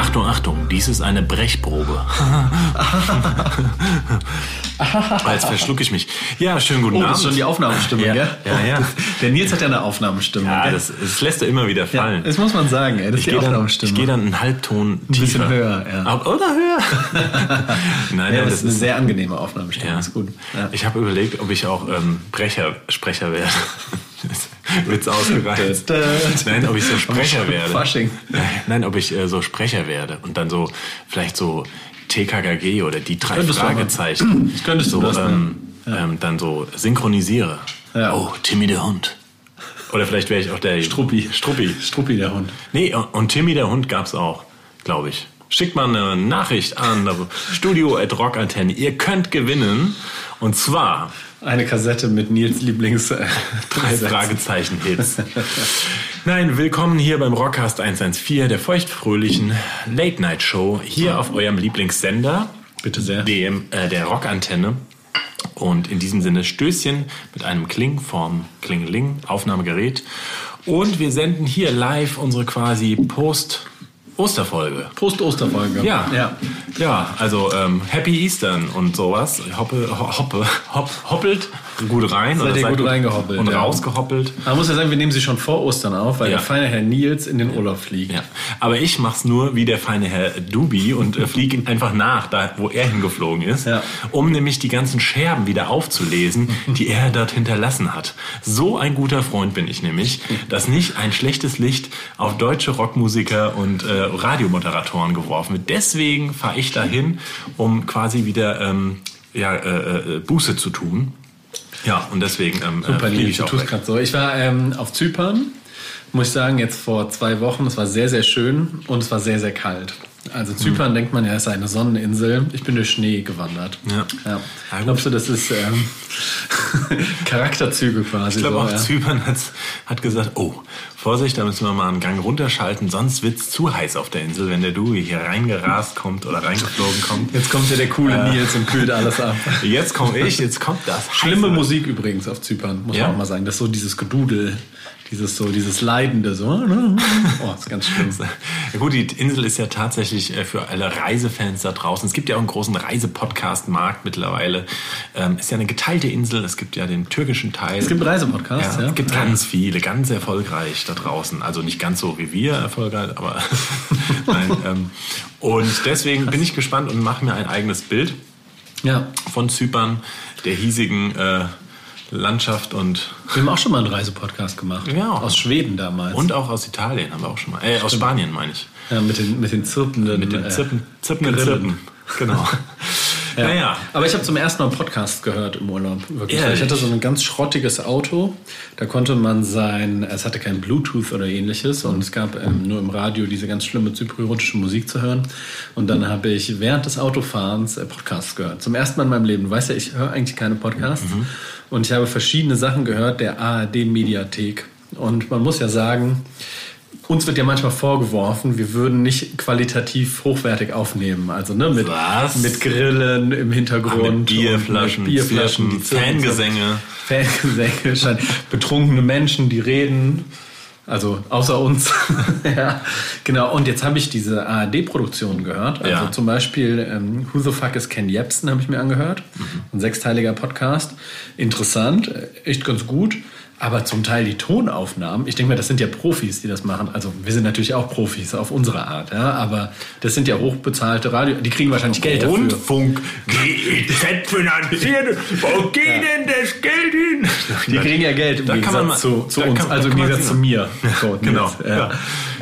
Achtung, Achtung, dies ist eine Brechprobe. Jetzt verschlucke ich mich. Ja, schönen guten Oh, Abend. das ist schon die Aufnahmestimme, Ja, gell? ja, ja. Der Nils hat ja eine Aufnahmestimme, ja, das, das lässt er immer wieder ja, fallen. das muss man sagen, ey. Das ich ist die gehe dann, Aufnahmestimme. ich geh dann einen Halbton tiefer. bisschen höher, ja. Oder höher. nein, ja, nein, das ist eine sehr angenehme Aufnahmestimme. ja. ist gut. Ja. Ich habe überlegt, ob ich auch ähm, Brecher, Sprecher werde. Witz ausgereizt. Nein, ob ich so Sprecher werde. Fasching. Nein, ob ich äh, so Sprecher werde und dann so vielleicht so TKKG oder die drei Könntest du. Fragezeichen. Das könntest du so, das, ne? ähm, ähm, dann so synchronisiere. Ja. Oh, Timmy der Hund. Oder vielleicht wäre ich auch der Struppi. Struppi. Struppi, der Hund. Nee, und Timmy der Hund gab's auch, glaube ich. Schickt mal eine Nachricht an Studio at Rockantenne. Ihr könnt gewinnen. Und zwar Eine Kassette mit Nils Lieblings... Äh, drei Fragezeichen-Hits. Nein, willkommen hier beim Rockcast 114, der feuchtfröhlichen Late-Night-Show, hier auf eurem Lieblingssender, Bitte sehr. dem, äh, der Rockantenne. Und in diesem Sinne Stößchen mit einem Kling vom Klingeling, Aufnahmegerät. Und wir senden hier live unsere quasi Post-Osterfolge. Post-Osterfolge. Ja, ja. ja, also ähm, Happy Eastern und sowas. Hoppe, ho- hoppe, hopp, hoppelt gut rein. Seid ihr gut reingehoppelt, Und ja. rausgehoppelt. Man muss ja sagen, wir nehmen sie schon vor Ostern auf, weil Ja. der feine Herr Nils in den Urlaub fliegt. Ja, aber ich mach's nur wie der feine Herr Dubi und äh, fliege einfach nach, da wo er hingeflogen ist, Ja. um nämlich die ganzen Scherben wieder aufzulesen, die er dort hinterlassen hat. So ein guter Freund bin ich nämlich, dass nicht ein schlechtes Licht auf deutsche Rockmusiker und äh, Radiomoderatoren geworfen wird. Deswegen fahre ich dahin, um quasi wieder ähm, ja, äh, äh, Buße zu tun. Ja, und deswegen ähm, Super, äh, fliege Nils, ich du auch weg. so. Ich war ähm, auf Zypern, muss ich sagen, jetzt vor zwei Wochen. Es war sehr, sehr schön und es war sehr, sehr kalt. Also Zypern denkt man ja, ist eine Sonneninsel. Ich bin durch Schnee gewandert. Ja. ja. Glaubst du, das ist ähm, Charakterzüge quasi? Ich glaube so, auch ja. Zypern hat, hat gesagt, oh, Vorsicht, da müssen wir mal einen Gang runterschalten, sonst wird's zu heiß auf der Insel, wenn der Dewey hier reingerast kommt oder reingeflogen kommt. Jetzt kommt ja der coole Nils und kühlt alles ab. Jetzt komme ich, jetzt kommt das. Schlimme Musik übrigens auf Zypern, muss Ja? man auch mal sagen. Das ist so dieses Gedudel, dieses so, dieses Leidende, so. Oh, ist ganz schlimm. Ja gut, die Insel ist ja tatsächlich äh, für alle Reisefans da draußen. Es gibt ja auch einen großen Reisepodcast-Markt mittlerweile. Ähm, ist ja eine geteilte Insel. Es gibt ja den türkischen Teil. Es gibt Reisepodcasts, Ja, ja. es gibt ganz viele, ganz erfolgreich da draußen. Also nicht ganz so wie wir erfolgreich, aber nein. Ähm, und deswegen bin ich gespannt und mache mir ein eigenes Bild Ja. von Zypern, der hiesigen äh, Landschaft und Wir haben auch schon mal einen Reisepodcast gemacht. Ja. Aus Schweden damals. und auch aus Italien haben wir auch schon mal. Äh, aus Spanien meine ich. Ja, mit den, mit den zirpenden. Mit den äh, Zippen, zippenden Grillen. Zippen. Genau. Ja. Naja. Aber ich habe zum ersten Mal einen Podcast gehört im Urlaub. Wirklich. Ehrlich? Ich hatte so ein ganz schrottiges Auto. Da konnte man sein, es hatte kein Bluetooth oder ähnliches und es gab ähm, nur im Radio diese ganz schlimme zypriotische Musik zu hören. Und dann habe ich während des Autofahrens äh, Podcasts gehört. Zum ersten Mal in meinem Leben. Du weißt ja, ich höre eigentlich keine Podcasts. Mhm. Und ich habe verschiedene Sachen gehört der ARD-Mediathek. Und man muss ja sagen, uns wird ja manchmal vorgeworfen, wir würden nicht qualitativ hochwertig aufnehmen. Also ne, mit, Was? mit Grillen im Hintergrund. Mit Bierflaschen, mit Bierflaschen, Zirpen- Fangesänge. Fangesänge, schein- betrunkene Menschen, die reden. Also außer uns. ja, genau. Und jetzt habe ich diese ARD-Produktionen gehört. Also Ja. zum Beispiel ähm, Who the Fuck is Ken Jebsen habe ich mir angehört. Ein sechsteiliger Podcast. Interessant, echt ganz gut. Aber zum Teil die Tonaufnahmen, ich denke mal, das sind ja Profis, die das machen. Also wir sind natürlich auch Profis auf unsere Art, ja. Aber das sind ja hochbezahlte Radio, die kriegen wahrscheinlich Geld dafür. Rundfunk GEZ finanziert. Wo geht denn das Geld hin? Die kriegen ja Geld im Da kann Gegensatz man mal- zu, zu uns, kann- also im Gegensatz zu mir. So, Genau, Nils, Ja.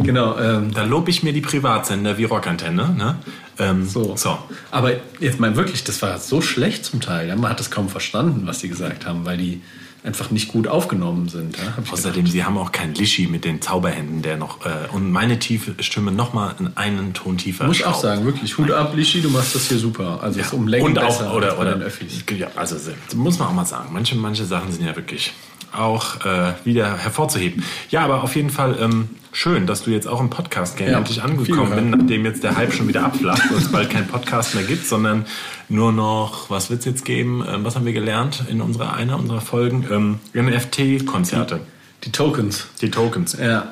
Genau. Ähm, Da lobe ich mir die Privatsender wie Rockantenne. Ne? Ähm, so. so. Aber jetzt mal wirklich, das war so schlecht zum Teil. Ja? Man hat das kaum verstanden, was die gesagt haben, weil die einfach nicht gut aufgenommen sind. Ja? Außerdem, sie haben auch keinen Lischi mit den Zauberhänden, der noch äh, und meine tiefe Stimme noch mal in einen Ton tiefer. Muss ich auch sagen, wirklich. Hut ab, Lischi, du machst das hier super. Also es ist um Längen und besser auch oder als bei oder den Öffis. Ja, also muss man auch mal sagen. Manche manche Sachen sind ja wirklich auch äh, wieder hervorzuheben. Ja, aber auf jeden Fall ähm, schön, dass du jetzt auch im Podcast-Game Ja, endlich angekommen bist, nachdem jetzt der Hype schon wieder abflacht und es bald keinen Podcast mehr gibt, sondern nur noch, was wird es jetzt geben? Ähm, was haben wir gelernt in unserer einer unserer Folgen? Ähm, NFT-Konzerte. Die Tokens. Die Tokens. Ja.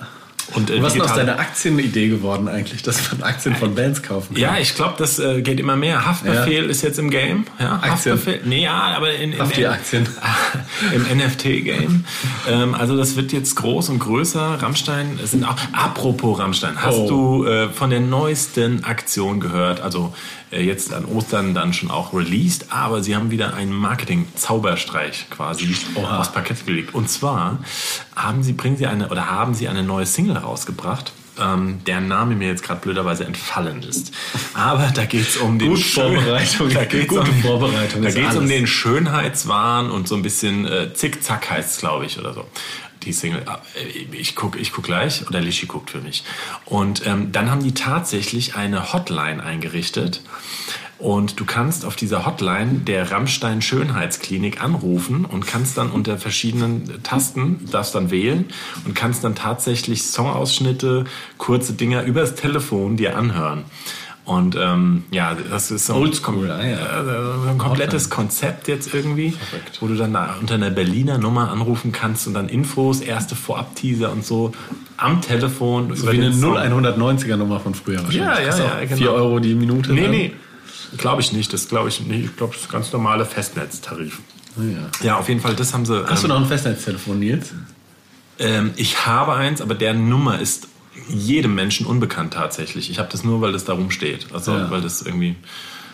Und, äh, Und was ist aus deiner Aktienidee geworden eigentlich, dass man Aktien von Bands kaufen kann? Ja, ich glaube, das äh, geht immer mehr. Haftbefehl ist jetzt im Game. Ja, Aktien. Haftbefehl. Nee, ja, aber in, in, Hafti-Aktien. im NFT-Game. ähm, also das wird jetzt groß und größer. Rammstein es sind auch. Apropos Rammstein, hast Oh. du äh, von der neuesten Aktion gehört? Also äh, jetzt an Ostern dann schon auch released, aber sie haben wieder einen Marketing-Zauberstreich quasi Oha. aufs Parkett gelegt. Und zwar haben sie, bringen sie eine oder haben sie eine neue Single rausgebracht. Ähm, deren Name mir jetzt gerade blöderweise entfallen ist. Aber da geht es um den Gute Vorbereitung. Da geht's Gute um, Vorbereitung Da ist geht es um den Schönheitswahn und so ein bisschen äh, Zickzack heißt es, glaube ich, oder so. Die Single. Ah, äh, Ich gucke ich guck gleich oder Lischi guckt für mich. Und ähm, dann haben die tatsächlich eine Hotline eingerichtet. Und du kannst auf dieser Hotline der Rammstein Schönheitsklinik anrufen und kannst dann unter verschiedenen Tasten, darfst dann wählen und kannst dann tatsächlich Songausschnitte, kurze Dinger übers Telefon dir anhören. Und ähm, ja, das ist so Oldschool, ah, ja. also ein komplettes Konzept jetzt irgendwie, wo du dann da unter einer Berliner Nummer anrufen kannst und dann Infos, erste Vorab-Teaser und so am Telefon. So wie eine 0190er Nummer von früher wahrscheinlich. Ja, ja, ja, genau. 4 Euro die Minute. Nee, dann. nee, glaube ich nicht. Das glaube ich nicht. Ich glaube, das ist ganz normale Festnetztarif. Ah, ja. Ja, auf jeden Fall, das haben sie. Hast du ähm, noch ein Festnetztelefon, Nils? ähm, ich habe eins, aber der Nummer ist jedem Menschen unbekannt tatsächlich. Ich habe das nur, weil das da rumsteht. Also, Ja. weil das irgendwie.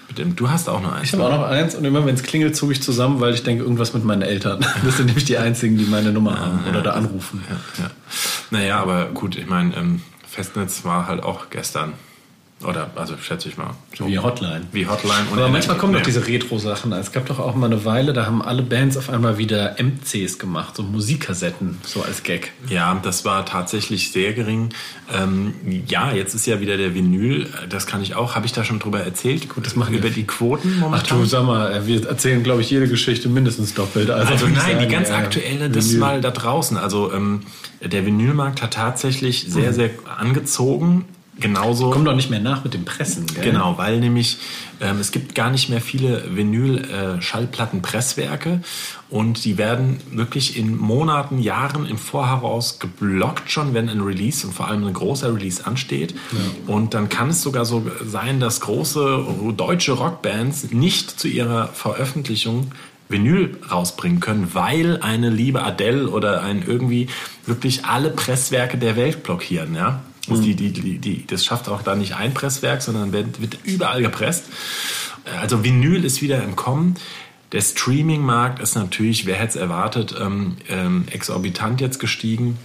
Mit dem, du hast auch noch eins. Ich habe auch noch eins und immer wenn es klingelt, zuge ich zusammen, weil ich denke, irgendwas mit meinen Eltern. Das sind nämlich die einzigen, die meine Nummer haben oder da anrufen. Ja. Naja, aber gut, ich meine, ähm, Festnetz war halt auch gestern. Oder, also schätze ich mal. So. Wie Hotline. Wie Hotline. und Aber manchmal kommen doch diese Retro-Sachen. Es gab doch auch mal eine Weile, da haben alle Bands auf einmal wieder MCs gemacht, so Musikkassetten, so als Gag. Ja, das war tatsächlich sehr gering. Ähm, ja, jetzt ist ja wieder der Vinyl. Das kann ich auch. Habe ich da schon drüber erzählt? Gut, das machen Über wir. die Quoten Ach momentan? du, sag mal, äh, wir erzählen, glaube ich, jede Geschichte mindestens doppelt. Also ich nein, die ganz aktuelle, das Vinyl. mal da draußen. Also ähm, der Vinylmarkt hat tatsächlich sehr, sehr angezogen. Genauso. Kommt doch nicht mehr nach mit dem Pressen, gell? Genau, weil nämlich ähm, es gibt gar nicht mehr viele Vinyl-Schallplattenpresswerke und die werden wirklich in Monaten, Jahren im Voraus geblockt schon, wenn ein Release und vor allem ein großer Release ansteht. Und dann kann es sogar so sein, dass große deutsche Rockbands nicht zu ihrer Veröffentlichung Vinyl rausbringen können, weil eine liebe Adele oder ein irgendwie wirklich alle Presswerke der Welt blockieren, ja. Also die, die, die, die, das schafft auch da nicht ein Presswerk, sondern wird, wird überall gepresst. Also Vinyl ist wieder im Kommen. Der Streaming-Markt ist natürlich, wer hätte es erwartet, ähm, ähm, exorbitant jetzt gestiegen.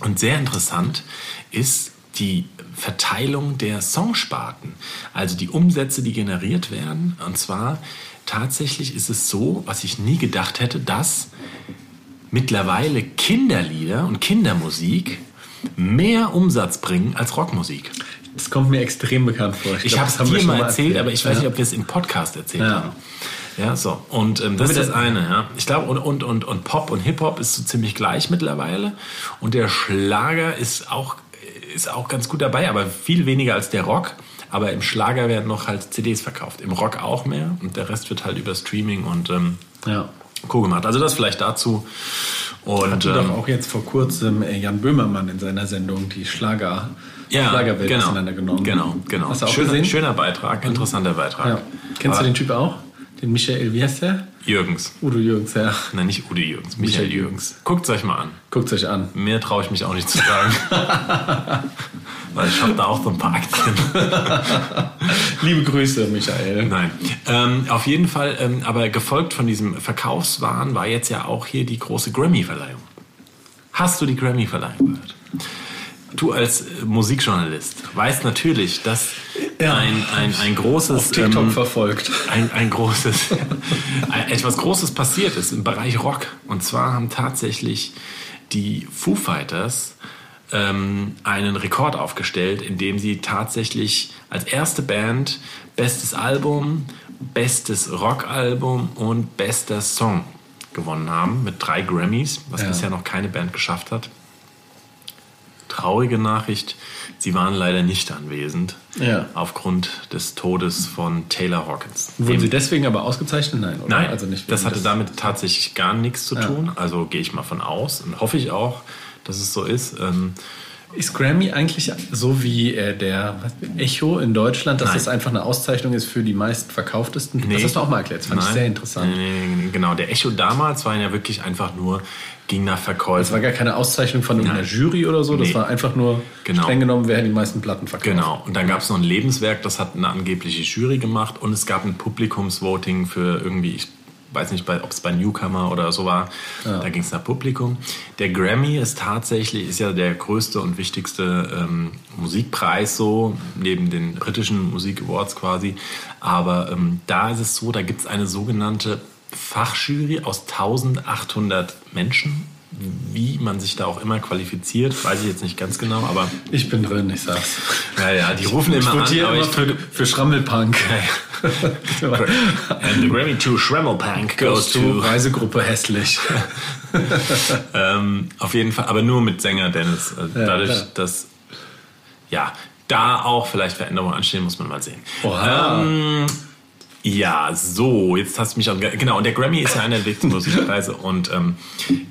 Und sehr interessant ist die Verteilung der Songsparten, also die Umsätze, die generiert werden. Und zwar tatsächlich ist es so, was ich nie gedacht hätte, dass mittlerweile Kinderlieder und Kindermusik mehr Umsatz bringen als Rockmusik. Das kommt mir extrem bekannt vor. Ich glaub, habe es dir mal erzählt, aber ich weiß Ja. nicht, ob wir es im Podcast erzählt Ja. haben. Ja, so. Und ähm, das ist das- eine, ja. Ich glaube, und, und, und, und Pop und Hip-Hop ist so ziemlich gleich mittlerweile. Und der Schlager ist auch, ist auch ganz gut dabei, aber viel weniger als der Rock. Aber im Schlager werden noch halt CDs verkauft. Im Rock auch mehr. Und der Rest wird halt über Streaming und ähm, Ja. Co. gemacht. Also das vielleicht dazu. Und Hatte doch ähm, auch jetzt vor kurzem äh, Jan Böhmermann in seiner Sendung die Schlager, ja, Schlagerwelt genau, auseinandergenommen. Genau, genau. Schöner, schöner Beitrag, interessanter Beitrag. Ja. Kennst Aber du den Typ auch? Den Michael, wie heißt der? Jürgens. Udo Jürgens, ja. Nein, nicht Udo Jürgens, Michael Michael Jürgens. Guckt euch mal an. Guckt euch an. Mehr traue ich mich auch nicht zu sagen. Weil ich habe da auch so ein paar Aktien. Liebe Grüße, Michael. Nein. Ähm, auf jeden Fall, ähm, aber gefolgt von diesem Verkaufswahn war jetzt ja auch hier die große Grammy-Verleihung. Hast du die Grammy-Verleihung gehört? Du als äh, Musikjournalist weißt natürlich, dass Ja. ein, ein, ein großes TikTok ähm, verfolgt. ein, ein großes, ein, etwas Großes passiert ist im Bereich Rock. Und zwar haben tatsächlich die Foo Fighters ähm, einen Rekord aufgestellt, indem sie tatsächlich als erste Band bestes Album, bestes Rockalbum und bester Song gewonnen haben mit drei Grammys, was Ja. bisher noch keine Band geschafft hat. Traurige Nachricht, sie waren leider nicht anwesend Ja. aufgrund des Todes von Taylor Hawkins. Wurden sie deswegen aber ausgezeichnet? Nein, oder? Nein, also nicht das hatte des- damit tatsächlich gar nichts zu Ja. tun. Also gehe ich mal von aus und hoffe ich auch, dass es so ist. Ähm, Ist Grammy eigentlich so wie äh, der Echo in Deutschland, dass Nein. das einfach eine Auszeichnung ist für die meistverkauftesten? Das hast du auch mal erklärt. Das fand ich Nein. sehr interessant. Nee, nee, nee, genau, der Echo damals war ja wirklich einfach nur, ging nach Das Verkäufen. war gar keine Auszeichnung von Nein. Jury oder so. Das Nee. war einfach nur Genau. streng genommen, wer die meisten Platten verkauft. Genau, und dann gab es noch ein Lebenswerk, das hat eine angebliche Jury gemacht und es gab ein Publikumsvoting für irgendwie, ich weiß nicht, ob es bei Newcomer oder so war, da ging es nach Publikum. Der Grammy ist tatsächlich, ist ja der größte und wichtigste ähm, Musikpreis so, neben den britischen Musik Awards quasi, aber ähm, da ist es so, da gibt es eine sogenannte Fachjury aus 1800 Menschen. Wie man sich da auch immer qualifiziert, weiß ich jetzt nicht ganz genau, aber Ich bin drin, ich sag's. ja, ja, die rufen immer Ich an, aber immer ich für, für Schrammelpunk. And the Grammy to Schrammelpunk goes Goes to. Reisegruppe hässlich. Ähm, auf jeden Fall, aber nur mit Sänger Dennis. Also Ja, dadurch, klar. dass ja da auch vielleicht Veränderungen anstehen, muss man mal sehen. Oha. Ähm, ja, so, jetzt hast du mich an. Genau, und der Grammy ist ja einer der wichtigsten Musikpreise und ähm,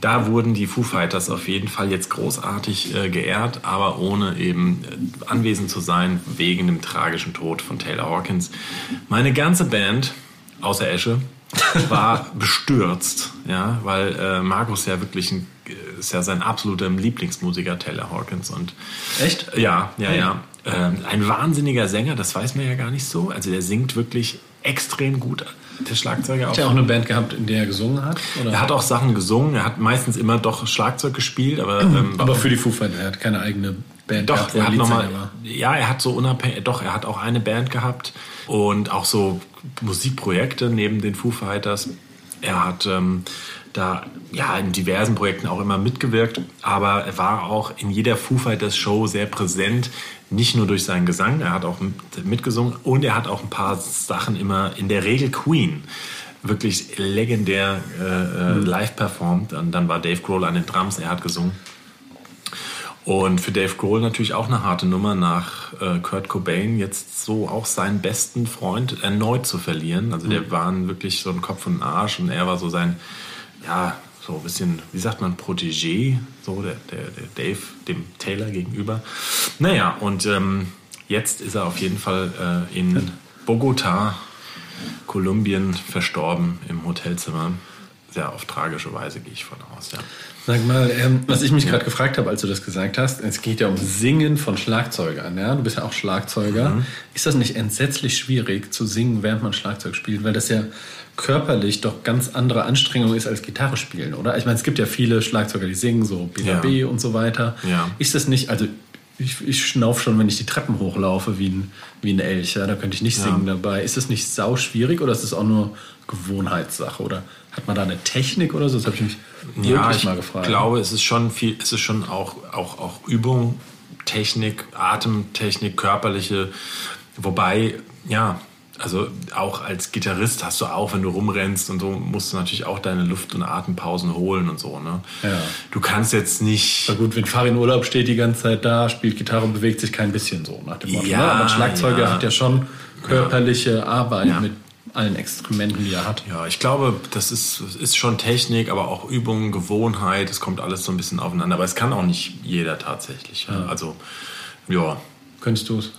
da wurden die Foo Fighters auf jeden Fall jetzt großartig äh, geehrt, aber ohne eben äh, anwesend zu sein wegen dem tragischen Tod von Taylor Hawkins. Meine ganze Band, außer Esche, war bestürzt, ja, weil äh, Markus ja wirklich ein, ist ja sein absoluter Lieblingsmusiker Taylor Hawkins und Echt? ja, ja, ja. Ähm, ein wahnsinniger Sänger, das weiß man ja gar nicht so. Also der singt wirklich extrem gut. Der Schlagzeuger auch. Hat er auch eine Band gehabt, in der er gesungen hat? Oder? Er hat auch Sachen gesungen. Er hat meistens immer doch Schlagzeug gespielt, aber ähm, aber für die Foo Fighters, er hat keine eigene Band doch, gehabt, er hat nochmal, war. ja, er hat so unabhängig, doch, er hat auch eine Band gehabt und auch so Musikprojekte neben den Foo Fighters. Er hat ähm, da ja in diversen Projekten auch immer mitgewirkt, aber er war auch in jeder Foo Fighters Show sehr präsent, nicht nur durch seinen Gesang, er hat auch mit- mitgesungen und er hat auch ein paar Sachen immer, in der Regel Queen, wirklich legendär äh, äh, live performt. Und dann war Dave Grohl an den Drums, er hat gesungen. Und für Dave Grohl natürlich auch eine harte Nummer, nach äh, Kurt Cobain jetzt so auch seinen besten Freund erneut zu verlieren. Also der waren wirklich so ein Kopf und ein Arsch und er war so sein, ja, so ein bisschen, wie sagt man, Protégé, so der, der, der Dave dem Taylor gegenüber. Naja, und ähm, jetzt ist er auf jeden Fall äh, in Bogota, Kolumbien, verstorben im Hotelzimmer. Sehr auf tragische Weise gehe ich von aus, ja. Sag mal, ähm, was ich mich gerade gefragt habe, als du das gesagt hast, es geht ja um Singen von Schlagzeugern. Ja? Du bist ja auch Schlagzeuger. Mhm. Ist das nicht entsetzlich schwierig zu singen, während man Schlagzeug spielt? Weil das ja körperlich doch ganz andere Anstrengung ist als Gitarre spielen, oder? Ich meine, es gibt ja viele Schlagzeuger, die singen, so BAB Ja. und so weiter. Ja. Ist das nicht, also ich, ich schnauf schon, wenn ich die Treppen hochlaufe wie ein, wie ein Elch, ja? da könnte ich nicht singen dabei. Ist das nicht sau schwierig oder ist das auch nur Gewohnheitssache? Oder hat man da eine Technik oder so? Das habe ich mich wirklich ich mal gefragt. glaube, es ist schon viel, es ist schon auch, auch, auch Übung, Technik, Atemtechnik, körperliche. Wobei, ja, also auch als Gitarrist hast du auch, wenn du rumrennst und so, musst du natürlich auch deine Luft- und Atempausen holen und so. Ne? Ja. Du kannst jetzt nicht. Na gut, wenn Farin in Urlaub steht die ganze Zeit da, spielt Gitarre und bewegt sich kein bisschen so nach dem Motto. Ja, ne? Aber ein Schlagzeuger ja. hat ja schon körperliche Arbeit Ja. mit allen Extrementen, die er hat. Ja, ich glaube, das ist, ist schon Technik, aber auch Übung, Gewohnheit, es kommt alles so ein bisschen aufeinander. Aber es kann auch nicht jeder tatsächlich. Ja. Also, ja. Könntest du es?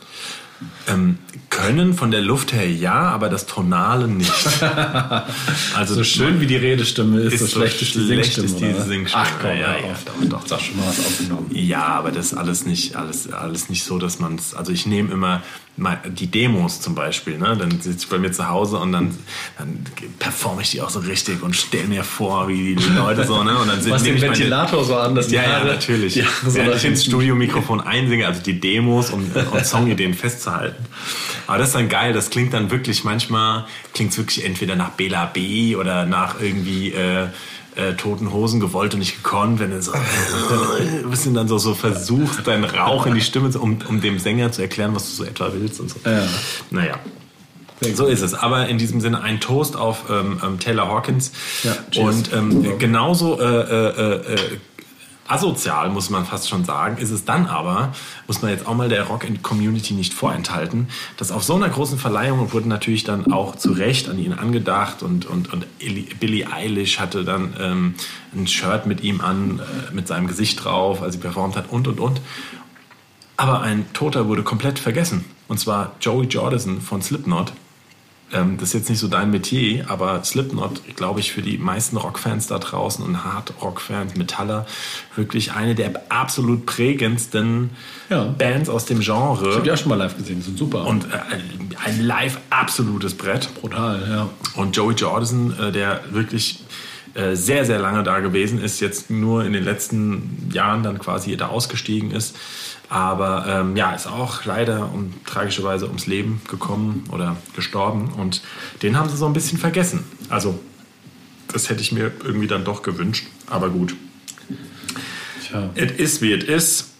Ähm, können von der Luft her ja, aber das Tonale nicht. Also So schön wie die Redestimme ist, Ist so schlecht ist die Singstimme. ist die oder? Singstimme. Ach komm, Ja, ja, auf. doch, doch, Sag schon mal was aufgenommen. Ja, aber das ist alles nicht, alles, alles nicht so, dass man es. Also ich nehme immer die Demos zum Beispiel, ne? Dann sitze ich bei mir zu Hause und dann, dann performe ich die auch so richtig und stelle mir vor, wie die Leute so, ne? Und dann sind Was den ich meine- Ventilator so an, dass die ja, ja, Haare- natürlich. die Haare so nach ich ins Studiomikrofon einsinge, also die Demos und, und Songideen festzuhalten. Aber das ist dann geil, das klingt dann wirklich, manchmal klingt es wirklich entweder nach Bela B oder nach irgendwie äh, äh, Toten Hosen gewollt und nicht gekonnt, wenn du so ein bisschen dann so, so versuchst, deinen Rauch in die Stimme, zu- um, um dem Sänger zu erklären, was du so etwa willst und so. Ja. Naja. So ist es. Aber in diesem Sinne ein Toast auf ähm, ähm, Taylor Hawkins. Ja. Und ähm, genauso äh, äh, äh, asozial, muss man fast schon sagen, ist es dann aber, muss man jetzt auch mal der Rock-Community nicht vorenthalten, dass auf so einer großen Verleihung wurde natürlich dann auch zu Recht an ihn angedacht und, und, und Billie Eilish hatte dann ähm, ein Shirt mit ihm an, äh, mit seinem Gesicht drauf, als sie performt hat und, und, und. Aber ein Toter wurde komplett vergessen. Und zwar Joey Jordison von Slipknot. Ähm, das ist jetzt nicht so dein Metier, aber Slipknot, glaube ich, für die meisten Rockfans da draußen und Hard-Rock-Fans, Metaller, wirklich eine der absolut prägendsten Ja. Bands aus dem Ich habe Genre. die auch schon mal live gesehen, die sind super. Und äh, ein live absolutes Brett. brutal, ja. Und Joey Jordison, äh, der wirklich äh, sehr, sehr lange da gewesen ist, jetzt nur in den letzten Jahren dann quasi da ausgestiegen ist. Aber ähm, ja, ist auch leider um, tragischerweise ums Leben gekommen oder gestorben. Und den haben sie so ein bisschen vergessen. Also, das hätte ich mir irgendwie dann doch gewünscht. Aber gut. Tja. It is wie it is.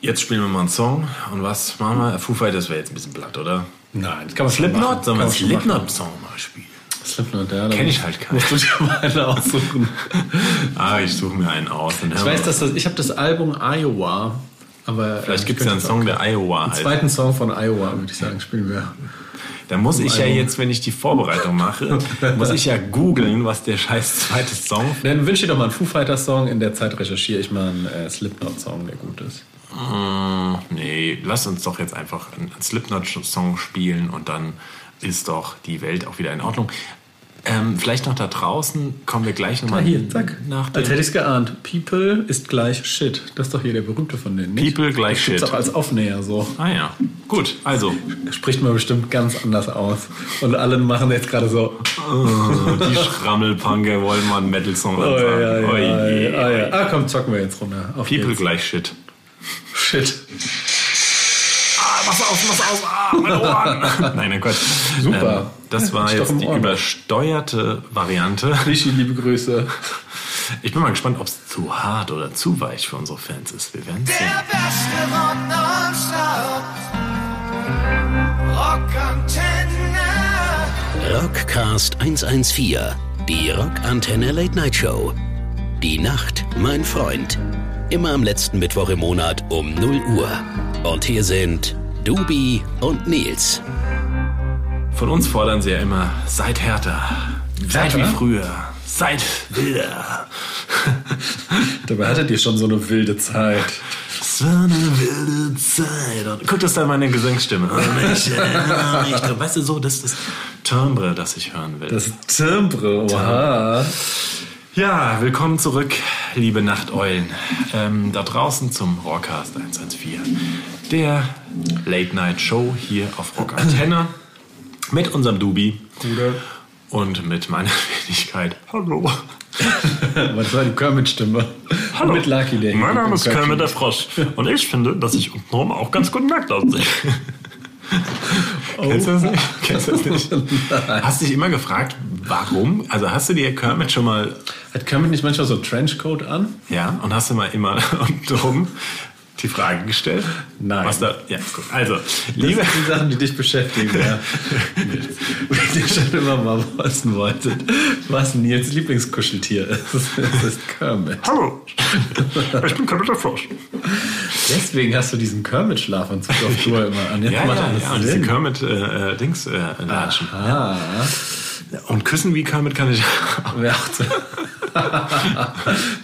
Jetzt spielen wir mal einen Song. Und was machen wir? Foo Fighters wäre jetzt ein bisschen platt, oder? Nein, das kann man. Slipknot? Sollen wir einen. Slipknot-Song mal spielen? Slipknot, ja. Kenn ich halt keinen. Musst du dir mal einen aussuchen. Ah, ich suche mir einen aus. Ich weiß, dass das, ich habe das Album Iowa, aber Vielleicht äh, gibt es ja einen Song, der Iowa Den heißt. zweiten Song von Iowa, würde ich sagen, spielen wir. Da muss ich ja jetzt, wenn ich die Vorbereitung mache, muss ich ja googeln, was der scheiß zweite Song. Dann wünsche dir doch mal einen Foo Fighters Song. In der Zeit recherchiere ich mal einen äh, Slipknot Song, der gut ist. Hm, nee, lass uns doch jetzt einfach einen Slipknot-Song spielen und dann ist doch die Welt auch wieder in Ordnung. Ähm, vielleicht noch da draußen kommen wir gleich nochmal hier, zack. nach Als hätte ich es geahnt. People ist gleich Shit. Das ist doch hier der berühmte von denen. Nicht? People gleich das gibt's Shit. auch als Aufnäher so. Ah ja, gut, also Spricht man bestimmt ganz anders aus. Und alle machen jetzt gerade so. oh, die Schrammelpunker wollen mal einen Metal-Song Oh, ansagen. ja, ja, Oh je, ja, ja. ah, komm, zocken wir jetzt runter. Auf People geht's. gleich Shit. Shit. Ah, was aus, was aus, ah, meine Ohren. Nein, nein, Gott. Super. Ähm, das war jetzt die übersteuerte Variante. Richie, liebe Grüße. Ich bin mal gespannt, ob es zu hart oder zu weich für unsere Fans ist. Wir werden sehen. Der beste Rock nonstop. Rockantenne. Rockcast 114, die Rockantenne Late Night Show. Die Nacht, mein Freund. Immer am letzten Mittwoch im Monat um 0 Uhr. Und hier sind Dubi und Nils. Von uns fordern sie ja immer, seid härter. Seid wie früher. Seid wilder. Dabei hattet ihr schon so eine wilde Zeit. So eine wilde Zeit. Und guck, das ist dann meine Gesangsstimme. Und ich erinnere mich dran. Weißt du, so, das ist das Timbre, das ich hören will. Das Timbre, oha. Ja, willkommen zurück, liebe Nachteulen. Ähm, da draußen zum Rockcast 114. Der Late Night Show hier auf Rock Antenne. Mit unserem Dubi. Gute. Und mit meiner Wenigkeit. Hallo. Was war die Kermit-Stimme? Hallo. Mit Lucky Day. Mein Name ist Kermit der. Frosch. Und ich finde, dass ich untenrum auch ganz gut nackt aussehe. Kennst du das nicht? Kennst du das nicht? Hast du dich immer gefragt, warum? Also hast du dir Kermit schon mal Hat Kermit nicht manchmal so einen Trenchcoat an? Ja, und hast du mal immer untenrum die Frage gestellt? Nein. Was da, ja, gut. Also, Das liebe, sind die Sachen, die dich beschäftigen. Ja. Wenn ihr schon immer mal wissen wolltet, was Nils Lieblingskuscheltier ist. Das ist Kermit. Hallo, ich bin Kermit der Frosch. Deswegen hast du diesen Kermit-Schlafanzug auf Tour immer an. Jetzt Ja, macht ja, alles ja, und diese. Kermit-Dings-Latschen. Ah, und küssen wie Kermit kann ich auch so.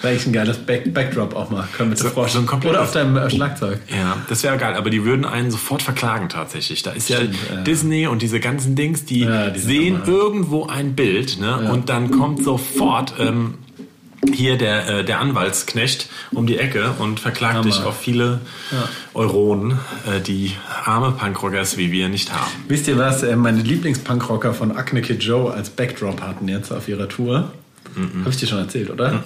Wäre echt ein geiles Back Backdrop auch mal. Der Frosch. so komplettes- Oder auf deinem äh, Schlagzeug. Ja, das wäre geil, aber die würden einen sofort verklagen tatsächlich. Da ist ja Stimmt, ja. Disney und diese ganzen Dings, die, Ja, die sehen irgendwo ein Bild ne? und dann kommt sofort ähm, hier der, äh, der Anwaltsknecht um die Ecke und verklagt Hammer. dich auf viele Euronen, äh, die arme Punkrockers wie wir nicht haben. Wisst ihr was? äh, Meine Lieblingspunkrocker von Acne Kid Joe als Backdrop hatten jetzt auf ihrer Tour. Habe ich dir schon erzählt, oder?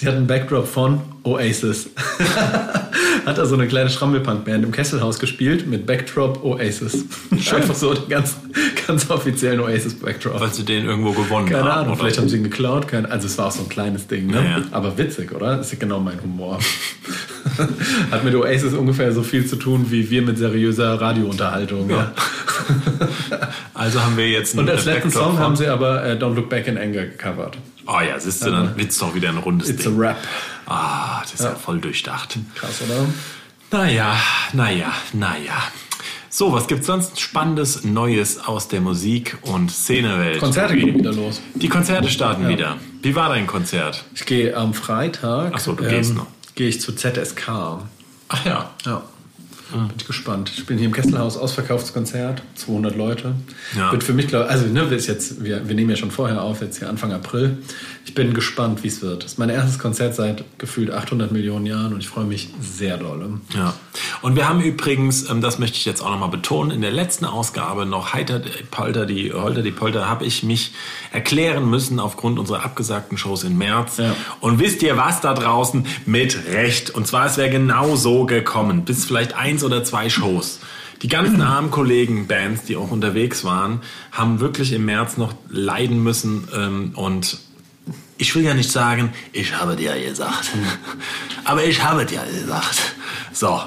Die hatten einen Backdrop von Oasis. Hat also eine kleine Schrammelpunk-Band im Kesselhaus gespielt mit Backdrop Oasis. Einfach so den ganz, ganz offiziellen Oasis-Backdrop. Weil sie den irgendwo gewonnen Keine haben. Ahnung, oder vielleicht so. haben sie ihn geklaut. Kein, also es war auch so ein kleines Ding, ne? Ja, ja. Aber witzig, oder? Das ist genau mein Humor. Hat mit Oasis ungefähr so viel zu tun wie wir mit seriöser Radiounterhaltung. Ja. Also haben wir jetzt Und als letzten Backdrop Song haben sie aber äh, Don't Look Back in Anger gecovert. Oh ja, siehst du, dann wird's doch wieder ein rundes It's a Ding. rap. Ah, das ist ja. voll durchdacht. Krass, oder? Naja, naja, naja. So, was gibt's sonst Spannendes, Neues aus der Musik- und Szenewelt? Konzerte gehen wieder los. Die Konzerte starten wieder. Wie war dein Konzert? Ich gehe am Freitag. Ach so, du gehst noch. Gehe ich zu ZSK. Ach ja. Ja. Bin ich gespannt. Ich bin hier im Kesselhaus, ausverkauftes Konzert, 200 Leute. Ja. Wird für mich, glaub, also ne, ist jetzt, wir, wir nehmen ja schon vorher auf, jetzt hier Anfang April. Ich bin gespannt, wie es wird. Das ist mein erstes Konzert seit gefühlt 800 Millionen Jahren und ich freue mich sehr doll. Ja. Und wir haben übrigens, ähm, das möchte ich jetzt auch nochmal betonen, in der letzten Ausgabe noch Heiter die Polter, die Holter die Polter, habe ich mich erklären müssen aufgrund unserer abgesagten Shows im März. Ja. Und wisst ihr was da draußen? Mit Recht. Und zwar, es wäre genau so gekommen. Bis vielleicht eins oder zwei Shows. Die ganzen armen Kollegen, Bands, die auch unterwegs waren, haben wirklich im März noch leiden müssen ähm, und ich will ja nicht sagen, ich habe dir gesagt. Aber ich habe dir gesagt. So.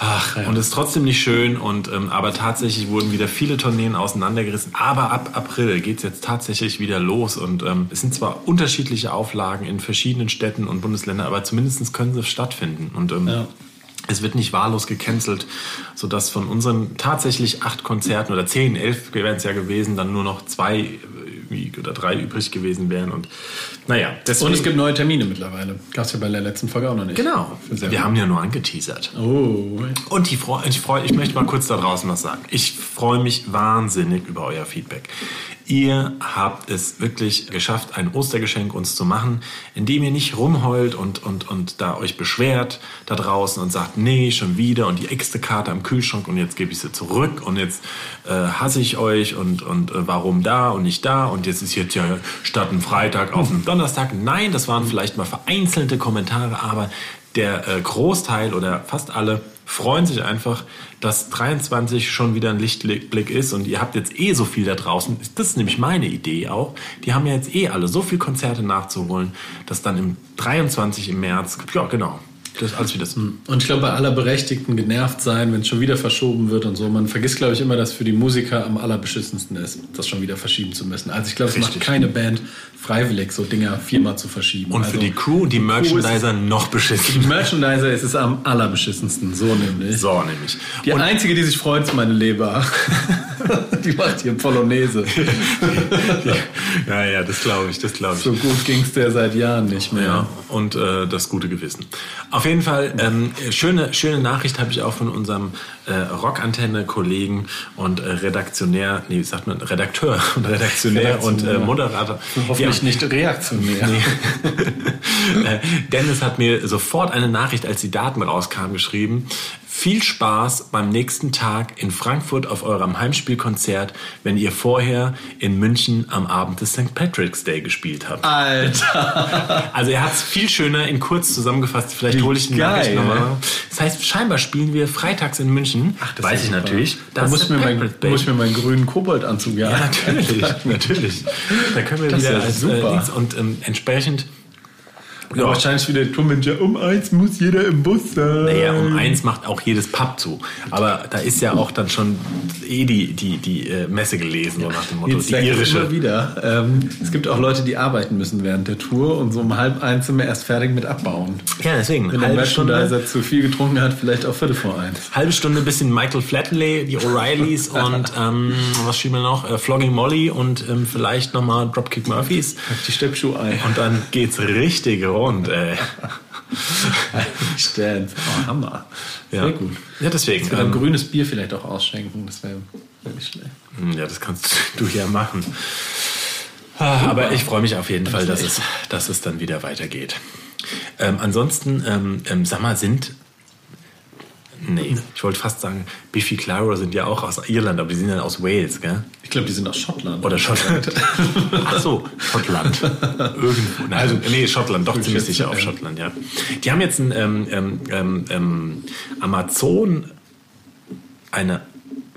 Ach, und es ist trotzdem nicht schön. Und, ähm, aber tatsächlich wurden wieder viele Tourneen auseinandergerissen. Aber ab April geht es jetzt tatsächlich wieder los. Und ähm, es sind zwar unterschiedliche Auflagen in verschiedenen Städten und Bundesländern, aber zumindest können sie stattfinden. Und ähm, Ja. Es wird nicht wahllos gecancelt, sodass von unseren tatsächlich acht Konzerten oder zehn, elf wären es ja gewesen, dann nur noch zwei äh, oder drei übrig gewesen wären. Und naja, deswegen. Und es gibt neue Termine mittlerweile. Gab es ja bei der letzten Folge auch noch nicht. Genau. Wir gut. haben ja nur angeteasert. Oh, Und die Freu ich, freu ich möchte mal kurz da draußen was sagen. Ich freue mich wahnsinnig über euer Feedback. Ihr habt es wirklich geschafft, ein Ostergeschenk uns zu machen, indem ihr nicht rumheult und, und, und da euch beschwert da draußen und sagt, nee, schon wieder und die extra Karte am Kühlschrank und jetzt gebe ich sie zurück und jetzt äh, hasse ich euch und, und äh, warum da und nicht da und jetzt ist jetzt ja statt ein Freitag auf einen Donnerstag. Nein, das waren vielleicht mal vereinzelte Kommentare, aber der äh, Großteil oder fast alle freuen sich einfach, dass 23 schon wieder ein Lichtblick ist und ihr habt jetzt eh so viel da draußen. Das ist nämlich meine Idee auch. Die haben ja jetzt eh alle so viel Konzerte nachzuholen, dass dann im 23 im März, ja genau, das alles wieder. Und ich glaube, bei aller Berechtigten genervt sein, wenn es schon wieder verschoben wird und so, man vergisst, glaube ich, immer, dass für die Musiker am allerbeschissensten ist, das schon wieder verschieben zu müssen. Also ich glaube, es macht keine Band freiwillig, so Dinger viermal zu verschieben. Und also, für die Crew und die Crew ist- Merchandiser noch Die beschissen. Merchandiser ist es am allerbeschissensten, so nämlich. So nämlich. Die einzige, die sich freut, ist meine Leber. die macht hier Polonaise. Ja, ja, das glaube ich, das glaube ich. So gut ging es der seit Jahren nicht mehr. Ja, und äh, das gute Gewissen. Auf jeden Fall, ähm, schöne, schöne Nachricht habe ich auch von unserem äh, Rockantenne-Kollegen und äh, Redaktionär, nee, wie sagt man, Redakteur und Redaktionär und äh, Redaktionär. Moderator. Hoffentlich Ja. nicht reaktionär. Äh, Dennis hat mir sofort eine Nachricht, als die Daten rauskamen, geschrieben. Viel Spaß beim nächsten Tag in Frankfurt auf eurem Heimspielkonzert, wenn ihr vorher in München am Abend des St. Patrick's Day gespielt habt. Alter. Also er hat es viel schöner in kurz zusammengefasst. Vielleicht hole die geil. Nachricht nochmal. Das heißt, scheinbar spielen wir freitags in München. Das Weiß ich super. natürlich. Da muss ich, mir mein, muss ich mir meinen grünen Koboldanzug ja, jagen. natürlich, natürlich. Da können wir Das wieder ja als, super. Äh, und ähm, entsprechend. Ja. Wahrscheinlich wieder Comment, ja, um eins muss jeder im Bus sein. Naja, um eins macht auch jedes Pub zu. Aber da ist ja auch dann schon eh die, die, die äh, Messe gelesen, so nach dem Motto, Jetzt die sag ich irische. immer wieder. Ähm, es gibt auch Leute, die arbeiten müssen während der Tour und so um halb eins sind wir erst fertig mit Abbauen. Ja, deswegen. Wenn der halbe Stunde, Merchandiser zu viel getrunken hat, vielleicht auch Viertel vor eins. halbe Stunde bisschen Michael Flatley, die O'Reillys und ähm, was schieben wir noch? Äh, Flogging Molly und ähm, vielleicht nochmal Dropkick Murphys. Die Steppschuhe ein. Und dann geht's richtig rund, ey. Stand. Oh, Hammer. Ja. Sehr gut. Ja, deswegen. Ähm, grünes Bier vielleicht auch ausschenken. Das wäre wär nicht schlecht. ja, das kannst du ja machen. Ah, Aber ich freue mich auf jeden Fall, dass es, dass es dann wieder weitergeht. Ähm, ansonsten, ähm, ähm, sag mal, sind. Nee, ich wollte fast sagen, Biffy Clyro sind ja auch aus Irland, aber die sind ja aus Wales, gell? Ich glaube, die sind aus Schottland. Oder Schottland. Ach so, Schottland. Irgendwo. Nein, also, nee, Schottland, doch ziemlich sicher auf Schottland, ja. Die haben jetzt ein ähm, ähm, ähm, ähm, Amazon, eine,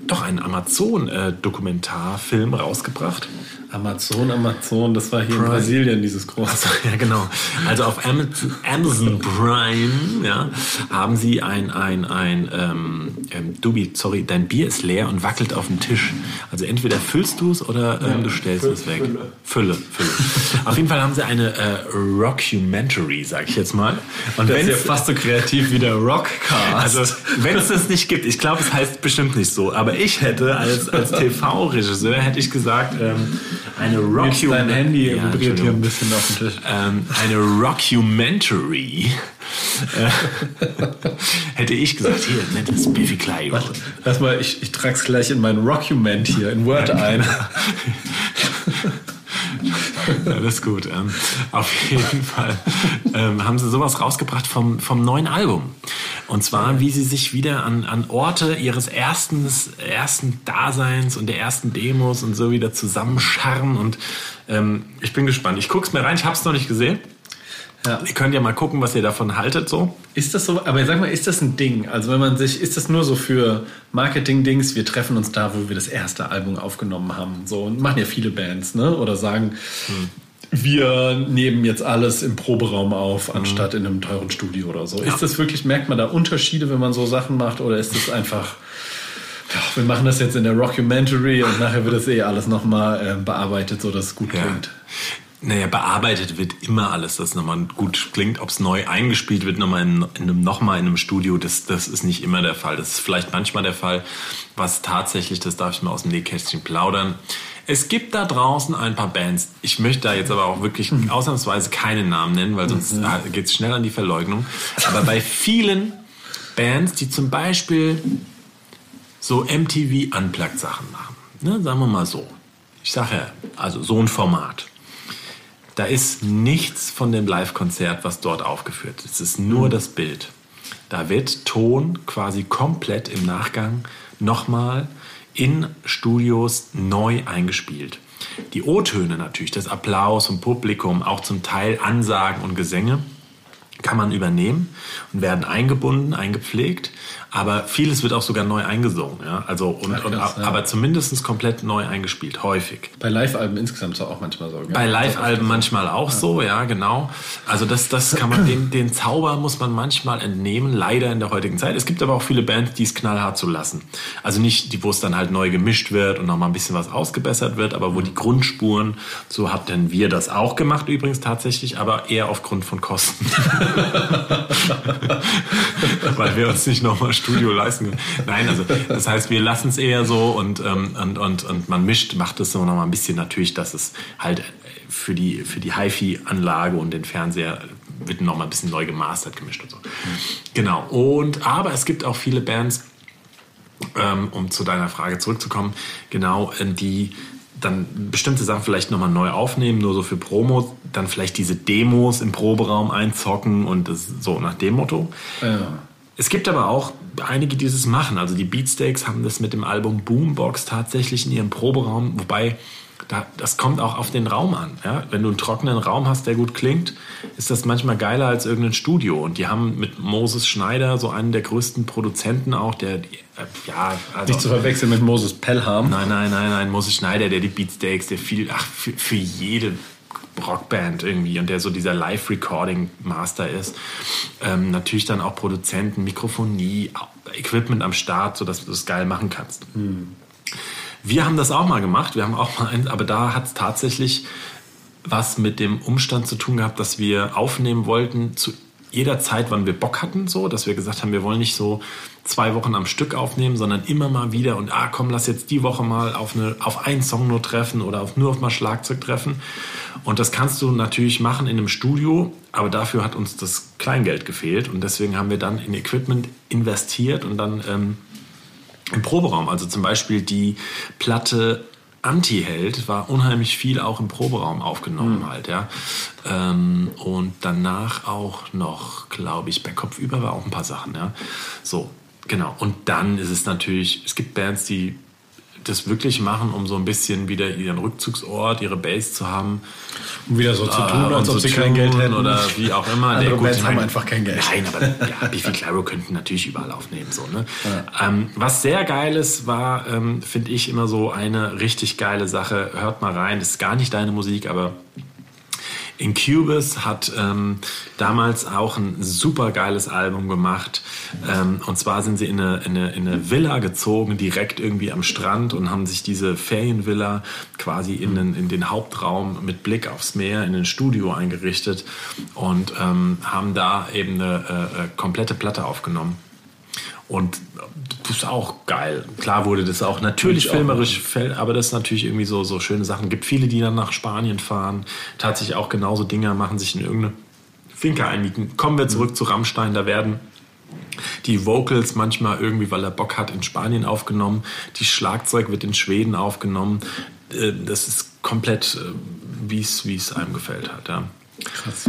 doch einen Amazon-Dokumentarfilm rausgebracht. Amazon, Amazon, das war hier in Brasilien, dieses große. Ja, genau. Also auf Amazon, Prime ja, haben sie ein, ein, ein ähm, ähm, Dubi, sorry, dein Bier ist leer und wackelt auf dem Tisch. Also entweder füllst du es oder ähm, du stellst es weg. Fülle. Fülle, auf jeden Fall haben sie eine äh, Rockumentary, sag ich jetzt mal. Und Das ist wenn ja fast so kreativ wie der Rockcast. also, wenn es das nicht gibt, ich glaube, es heißt bestimmt nicht so, aber ich hätte als, als TV-Regisseur, hätte ich gesagt, ähm, eine Rockumentary. dein Handy Ja, vibriert hier ein bisschen auf dem Tisch. ähm, eine Rockumentary. äh, hätte ich gesagt, hier, nettes Biffy Clyro. Lass mal, ich, ich trage es gleich in mein Rockument hier in Word ein. Ja, das ist gut. Ähm, auf jeden Fall ähm, haben sie sowas rausgebracht vom, vom neuen Album. Und zwar, wie sie sich wieder an, an Orte ihres ersten, ersten Daseins und der ersten Demos und so wieder zusammenscharren. Und ähm, ich bin gespannt. Ich guck's mir rein, ich hab's noch nicht gesehen. Ja. Ihr könnt ja mal gucken, was ihr davon haltet so. Ist das so, aber sag mal, ist das ein Ding? Also wenn man sich, ist das nur so für Marketing-Dings, wir treffen uns da, wo wir das erste Album aufgenommen haben, so, und machen ja viele Bands, ne? Oder sagen, wir nehmen jetzt alles im Proberaum auf, anstatt in einem teuren Studio oder so. Ist das wirklich, merkt man da Unterschiede, wenn man so Sachen macht, oder ist das einfach, ja, wir machen das jetzt in der Rockumentary und nachher wird das eh alles nochmal äh, bearbeitet, so dass es gut klingt. Naja, bearbeitet wird immer alles, das nochmal gut klingt. Ob es neu eingespielt wird, nochmal in, in einem, nochmal in einem Studio, das, das ist nicht immer der Fall. Das ist vielleicht manchmal der Fall, was tatsächlich, das darf ich mal aus dem Nähkästchen plaudern. Es gibt da draußen ein paar Bands. Ich möchte da jetzt aber auch wirklich ausnahmsweise keine Namen nennen, weil sonst geht es schnell an die Verleugnung. Aber bei vielen Bands, die zum Beispiel so MTV Unplugged Sachen machen, ne, sagen wir mal so. Ich sage ja, also so ein Format. Da ist nichts von dem Live-Konzert, was dort aufgeführt ist. Es ist nur das Bild. Da wird Ton quasi komplett im Nachgang nochmal in Studios neu eingespielt. Die O-Töne natürlich, das Applaus vom Publikum, auch zum Teil Ansagen und Gesänge, kann man übernehmen und werden eingebunden, eingepflegt. Aber vieles wird auch sogar neu eingesungen. Ja? Also, und, und, krass, ja. Aber zumindest komplett neu eingespielt, häufig. Bei Live-Alben insgesamt ist auch manchmal so. gell? Bei Live-Alben manchmal auch so, ja, genau. Also das, das kann man, den, den Zauber muss man manchmal entnehmen, leider in der heutigen Zeit. Es gibt aber auch viele Bands, die es knallhart zu lassen. Also nicht, die, wo es dann halt neu gemischt wird und nochmal ein bisschen was ausgebessert wird, aber wo die Grundspuren, so hatten wir das auch gemacht übrigens tatsächlich, aber eher aufgrund von Kosten. Weil wir uns nicht nochmal Studio leisten können. Nein, also das heißt, wir lassen es eher so und, ähm, und, und, und man mischt, macht es so nochmal ein bisschen natürlich, dass es halt für die, für die HiFi-Anlage und den Fernseher wird nochmal ein bisschen neu gemastert, gemischt und so. Genau. Und, aber es gibt auch viele Bands, ähm, um zu deiner Frage zurückzukommen, genau, äh, die dann bestimmte Sachen vielleicht nochmal neu aufnehmen, nur so für Promo, dann vielleicht diese Demos im Proberaum einzocken und so nach dem Motto. Ja. Es gibt aber auch einige, die das machen. Also die Beatsteaks haben das mit dem Album Boombox tatsächlich in ihrem Proberaum, wobei da, das kommt auch auf den Raum an. Ja? Wenn du einen trockenen Raum hast, der gut klingt, ist das manchmal geiler als irgendein Studio. Und die haben mit Moses Schneider, so einen der größten Produzenten auch, der, die, äh, ja, also, Nicht zu verwechseln mit Moses Pelham. Nein, nein, nein, nein, Moses Schneider, der die Beatsteaks, der viel, ach, für, für jede Rockband irgendwie und der so dieser Live-Recording-Master ist. Ähm, natürlich dann auch Produzenten, Mikrofonie, Equipment am Start, sodass du das geil machen kannst. Wir haben das auch mal gemacht, wir haben auch mal eins, aber da hat es tatsächlich was mit dem Umstand zu tun gehabt, dass wir aufnehmen wollten zu jeder Zeit, wann wir Bock hatten, so, dass wir gesagt haben, wir wollen nicht so zwei Wochen am Stück aufnehmen, sondern immer mal wieder und ah, komm, lass jetzt die Woche mal auf, eine, auf einen Song nur treffen oder auf, nur auf mal Schlagzeug treffen. Und das kannst du natürlich machen in einem Studio, aber dafür hat uns das Kleingeld gefehlt und deswegen haben wir dann in Equipment investiert und dann ähm, im Proberaum. Also zum Beispiel die Platte Anti-Held war unheimlich viel auch im Proberaum aufgenommen halt, ja. Ähm, und danach auch noch, glaube ich, bei Kopfüber war auch ein paar Sachen, ja. So, genau. Und dann ist es natürlich, es gibt Bands, die das wirklich machen, um so ein bisschen wieder ihren Rückzugsort, ihre Base zu haben. Um wieder so zu Äh, tun, als und ob so sie kein Geld hätten. Oder wie auch immer. Andere Nee, gut, Bands haben einfach kein Geld. Nein, aber ja, Biffy Clyro könnten natürlich überall aufnehmen. So, ne? ähm, was sehr geiles war, ähm, finde ich immer so eine richtig geile Sache. Hört mal rein, das ist gar nicht deine Musik, aber Incubus hat ähm, damals auch ein super geiles Album gemacht. Ähm, und zwar sind sie in eine, in, eine, in eine Villa gezogen, direkt irgendwie am Strand und haben sich diese Ferienvilla quasi in den, in den Hauptraum mit Blick aufs Meer in ein Studio eingerichtet und ähm, haben da eben eine äh, äh, komplette Platte aufgenommen. Und das ist auch geil. Klar wurde das auch natürlich auch filmerisch, fäll- aber das ist natürlich irgendwie so, so schöne Sachen. Gibt viele, die dann nach Spanien fahren, tatsächlich auch genauso Dinger machen, sich in irgendeine Finca einmieten. Kommen wir zurück zu Rammstein, da werden die Vocals manchmal irgendwie, weil er Bock hat, in Spanien aufgenommen. Die Schlagzeug wird in Schweden aufgenommen. Äh, Das ist komplett, äh, wie es wie es einem gefällt hat. Ja. Krass.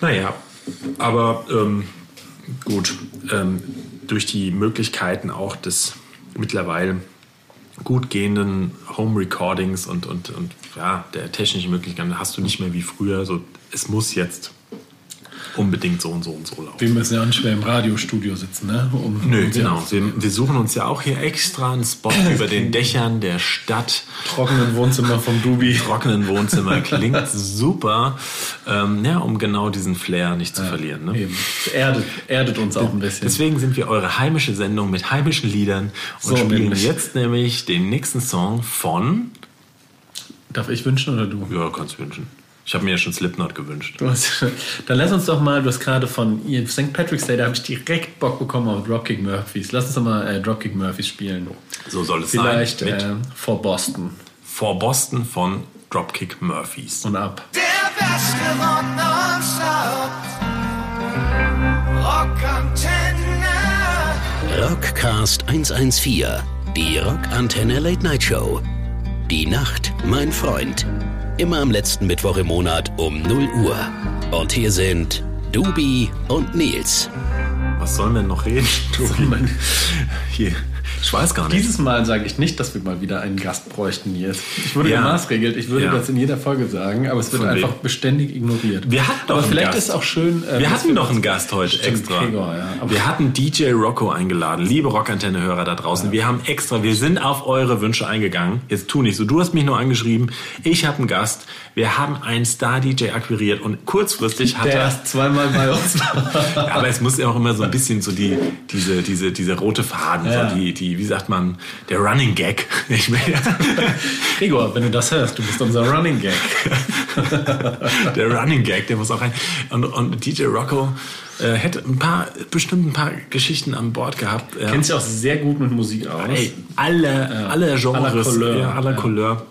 Naja, aber ähm, gut, ähm, durch die Möglichkeiten auch des mittlerweile gut gehenden Home Recordings und, und, und ja, der technischen Möglichkeiten hast du nicht mehr wie früher. So, es muss jetzt unbedingt so und so und so laufen. Wir müssen ja auch nicht mehr im Radiostudio sitzen, ne? Um, Nö, um genau. Wir, wir suchen uns ja auch hier extra einen Spot über den Dächern der Stadt. trockenen Wohnzimmer vom Dubi. Trockenen Wohnzimmer klingt super, ähm, ja, um genau diesen Flair nicht zu verlieren. Ne? Eben. Erdet, erdet uns auch ein bisschen. Deswegen sind wir eure heimische Sendung mit heimischen Liedern und So spielen nämlich. jetzt nämlich den nächsten Song von. Darf ich wünschen oder du? Ja, kannst wünschen. Ich habe mir ja schon Slipknot gewünscht. Du hast, dann lass uns doch mal, du hast gerade von ihr- St. Patrick's Day, da habe ich direkt Bock bekommen auf Dropkick Murphys. Lass uns doch mal äh, Dropkick Murphys spielen. So soll es Vielleicht sein. Mit äh, vor Boston For Boston von Dropkick Murphys. und ab. Der beste. Rockantenne. Rockcast 114, die Rockantenne Late Night Show. Die Nacht, mein Freund. Immer am letzten Mittwoch im Monat um 0 Uhr. Und hier sind Dubi und Nils. Was sollen wir noch reden? Man- Hier. Ich weiß gar nicht. Dieses Mal sage ich nicht, dass wir mal wieder einen Gast bräuchten jetzt. Ich wurde Ja. gemaßregelt, ich würde Ja. das in jeder Folge sagen, aber es wird Von einfach wegen. beständig ignoriert. Wir hatten doch aber vielleicht Gast. ist auch schön. äh, Wir hatten doch einen Gast heute Stimmt, extra. Gregor, ja. Wir hatten DJ Rocco eingeladen. Liebe Rockantenne-Hörer da draußen, wir haben extra, wir sind auf eure Wünsche eingegangen. Jetzt tu nicht so. Du hast mich nur angeschrieben. Ich habe einen Gast. Wir haben einen Star-DJ akquiriert und kurzfristig hat der er. erst zweimal bei uns. Aber es muss ja auch immer so ein bisschen so die, diese, diese, diese rote Faden, so die, die, wie sagt man, der Running Gag. Ich will, Gregor, wenn du das hörst, du bist unser Running Gag. der Running Gag, der muss auch rein. Und, und DJ Rocco äh, hätte ein paar, bestimmt ein paar Geschichten an Bord gehabt. Ja. Kennt sich auch sehr gut mit Musik aus. Ey, alle, alle Genres, Aller Couleur. ja, aller Ja. Couleur.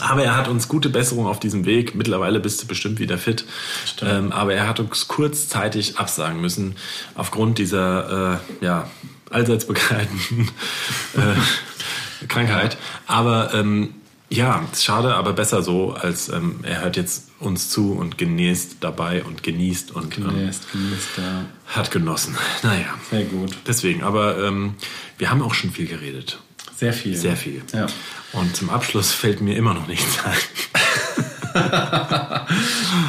Aber er hat uns gute Besserung auf diesem Weg. Mittlerweile bist du bestimmt wieder fit. Ähm, aber er hat uns kurzzeitig absagen müssen aufgrund dieser äh, ja, allseits begleitenden äh, Krankheit. Aber ähm, ja, schade, aber besser so, als ähm, er hört jetzt uns zu und genießt dabei und genießt und ähm, Genießt, genießt, ja. hat genossen. Naja, Sehr gut. deswegen. Aber ähm, wir haben auch schon viel geredet. Sehr viel. Sehr viel. Ja. Und zum Abschluss fällt mir immer noch nichts ein. Ah,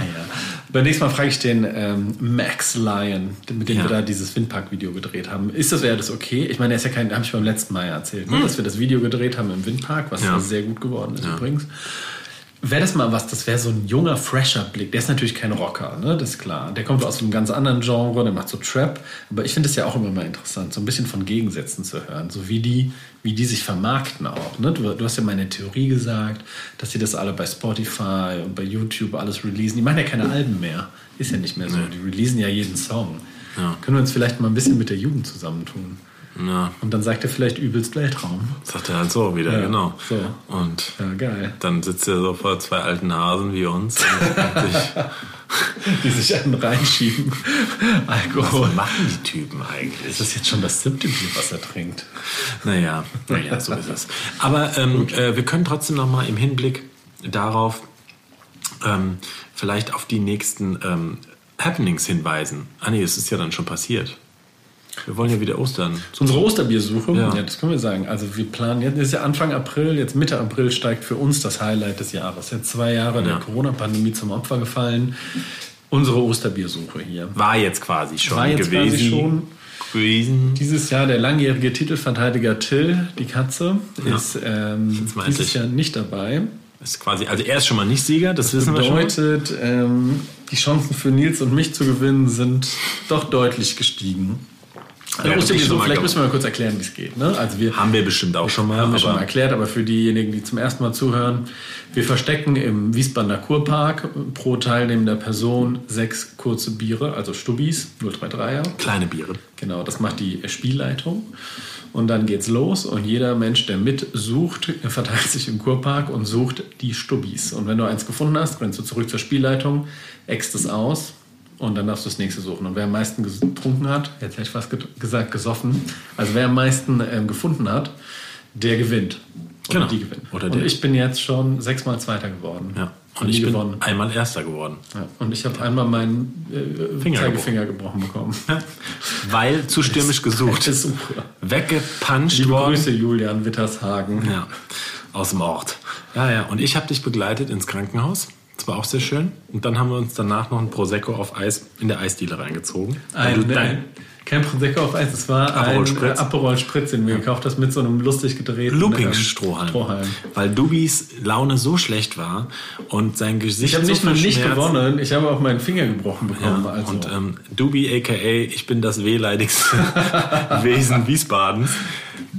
ja. Beim nächsten Mal frage ich den ähm, Max Lyon, mit dem Ja. wir da dieses Windpark-Video gedreht haben. Ist das, wäre das okay? Ich meine, er ist ja kein, habe ich beim letzten Mal ja erzählt, ne? dass wir das Video gedreht haben im Windpark, was Hm. Ja. sehr gut geworden ist übrigens. Wäre das mal was, das wäre so ein junger, fresher Blick. Der ist natürlich kein Rocker, ne? das ist klar. Der kommt aus einem ganz anderen Genre, der macht so Trap. Aber ich finde es ja auch immer mal interessant, so ein bisschen von Gegensätzen zu hören. So wie die, wie die sich vermarkten auch. Ne? Du, du hast ja meine Theorie gesagt, dass die das alle bei Spotify und bei YouTube alles releasen. Die machen ja keine Alben mehr. Ist ja nicht mehr so. Die releasen ja jeden Song. Ja. Können wir uns vielleicht mal ein bisschen mit der Jugend zusammentun? Ja, Und dann sagt er vielleicht übelst Weltraum. sagt er halt so wieder, Ja, genau. so. Und Ja, geil. dann sitzt er so vor zwei alten Hasen wie uns. Die sich einen reinschieben. Alkohol. Was machen die Typen eigentlich? Ist das jetzt schon das siebte Bier, was er trinkt? Naja, naja, so ist es. Aber ähm, äh, wir können trotzdem noch mal im Hinblick darauf ähm, vielleicht auf die nächsten ähm, Happenings hinweisen. Ah nee, es ist ja dann schon passiert. Wir wollen ja wieder Ostern. Unsere Osterbiersuche, Ja. ja. das können wir sagen. Also wir planen, jetzt ist ja Anfang April, jetzt Mitte April steigt für uns das Highlight des Jahres. Jetzt zwei Jahre der Ja. Corona-Pandemie zum Opfer gefallen. Unsere Osterbiersuche hier. War jetzt quasi schon War jetzt gewesen. quasi schon. gewesen. Dieses Jahr der langjährige Titelverteidiger Till, die Katze, Ja. ist ähm, dieses. Jahr nicht dabei. Ist quasi, also er ist schon mal nicht Sieger, das wissen wir schon. Bedeutet, ähm, die Chancen für Nils und mich zu gewinnen sind doch deutlich gestiegen. Ja, schon mal vielleicht müssen wir mal kurz erklären, wie es geht. Ne? Also wir Haben wir bestimmt auch schon mal. haben wir schon mal erklärt, aber für diejenigen, die zum ersten Mal zuhören, wir verstecken im Wiesbadener Kurpark pro teilnehmender Person sechs kurze Biere, also Stubis, 033er. Kleine Biere. Genau, das macht die Spielleitung. Und dann geht's los und jeder Mensch, der mitsucht, verteilt sich im Kurpark und sucht die Stubis. Und wenn du eins gefunden hast, rennst du zurück zur Spielleitung, eckst es aus und dann darfst du das nächste suchen. Und wer am meisten getrunken hat, jetzt hätte ich fast ge- gesagt gesoffen, also wer am meisten ähm, gefunden hat, der gewinnt. Oder Genau. die gewinnt. Oder und der. ich bin jetzt schon sechsmal Zweiter geworden. Ja. Und Und ich bin gewonnen. einmal Erster geworden. Ja. Und ich habe einmal meinen äh, Finger Zeigefinger gebrochen bekommen. Weil zu stürmisch gesucht. Weggepuncht Liebe worden. Grüße, Julian Wittershagen. Ja, aus dem Ort. Ja, ja. Und ich habe dich begleitet ins Krankenhaus. Das war auch sehr schön. Und dann haben wir uns danach noch ein Prosecco auf Eis in der Eisdiele reingezogen. Ein, dein- nein, kein Prosecco auf Eis, es war Aperol ein Spritz. Aperol Spritz, den wir gekauft hast, mit so einem lustig gedrehten Looping-Strohhalm. ähm, Strohhalm. Weil Dubis Laune so schlecht war und sein Gesicht Ich habe so nicht nur nicht gewonnen, ich habe auch meinen Finger gebrochen bekommen. Ja, also. Und ähm, Dubi, aka ich bin das wehleidigste Wesen Wiesbadens.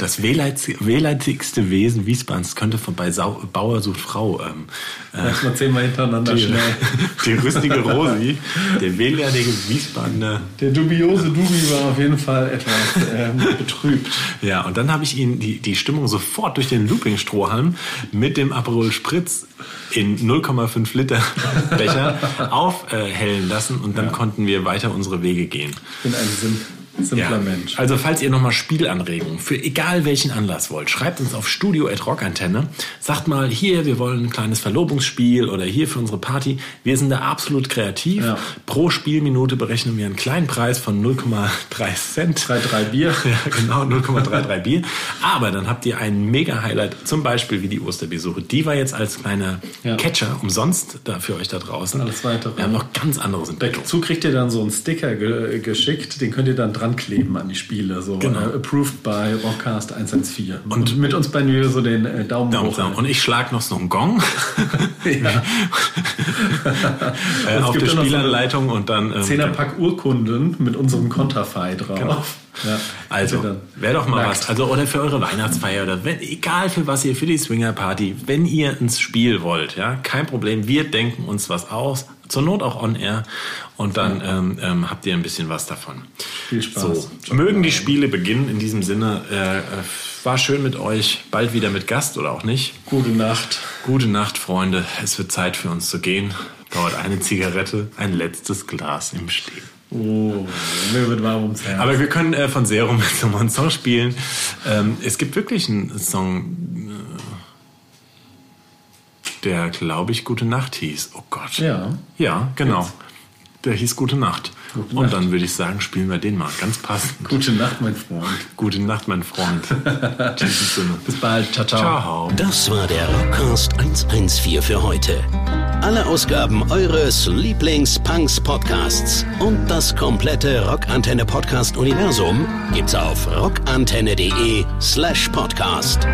Das wehleidigste Wesen Wiesbadens könnte von bei Sau Bauer sucht Frau. Ähm, äh, zehnmal hintereinander die, schnell. die rüstige Rosi, der wehleidige Wiesbadener. Der dubiose Dubi war auf jeden Fall etwas ähm, betrübt. Ja, und dann habe ich ihn die, die Stimmung sofort durch den Looping-Strohhalm mit dem Aperol Spritz in 0,5 Liter Becher aufhellen lassen und dann konnten wir weiter unsere Wege gehen. Ich bin ein sim simpler Mensch. Also falls ihr nochmal Spielanregungen für egal welchen Anlass wollt, schreibt uns auf studio.rockantenne. Sagt mal, hier, wir wollen ein kleines Verlobungsspiel oder hier für unsere Party. Wir sind da absolut kreativ. Ja. Pro Spielminute berechnen wir einen kleinen Preis von 0,3 Cent. 3-3 Bier. Ja, genau, 0,33 Bier. Aber dann habt ihr ein Mega-Highlight, zum Beispiel wie die Osterbesuche. Die war jetzt als kleiner Ja. Catcher umsonst da für euch da draußen. Alles weitere. Wir haben noch ganz anderes im. Dazu kriegt ihr dann so einen Sticker ge geschickt, den könnt ihr dann dran kleben an die Spiele. So Genau. äh, approved by Rockcast 114. Und mit uns bei Nö so den äh, Daumen, Daumen, hoch. Daumen. Und ich schlag noch so einen Gong äh, auf der noch so Spielanleitung und dann. Ähm, Zehnerpack Urkunden mit unserem Konterfei drauf. Genau. Ja. Also, wäre doch mal Nackt. was. Also, oder für eure Weihnachtsfeier oder wenn, egal für was ihr, für die Swinger-Party, wenn ihr ins Spiel wollt, ja, kein Problem. Wir denken uns was aus. Zur Not auch on air. Und dann ähm, ähm, habt ihr ein bisschen was davon. Viel Spaß. So, mögen die Spiele beginnen. In diesem Sinne, äh, äh, war schön mit euch. Bald wieder mit Gast oder auch nicht. Gute Nacht. Gute Nacht, Freunde. Es wird Zeit für uns zu gehen. Dauert eine Zigarette, ein letztes Glas im Stehen. Oh, mir wird warm ums Herz. Aber wir können äh, von Serum jetzt nochmal einen Song spielen. Ähm, es gibt wirklich einen Song, äh, der, glaube ich, Gute Nacht hieß. Oh Gott. Ja. Ja, genau. Der hieß Gute Nacht. Gute Und Nacht. dann würde ich sagen, spielen wir den mal. Ganz passend. Gute Nacht, mein Freund. Gute Nacht, mein Freund. Bis bald. Ciao, ciao. Ciao. Das war der Rockcast 114 für heute. Alle Ausgaben eures Lieblings-Punks-Podcasts und das komplette Rockantenne Podcast-Universum gibt's auf rockantenne.de slash podcast.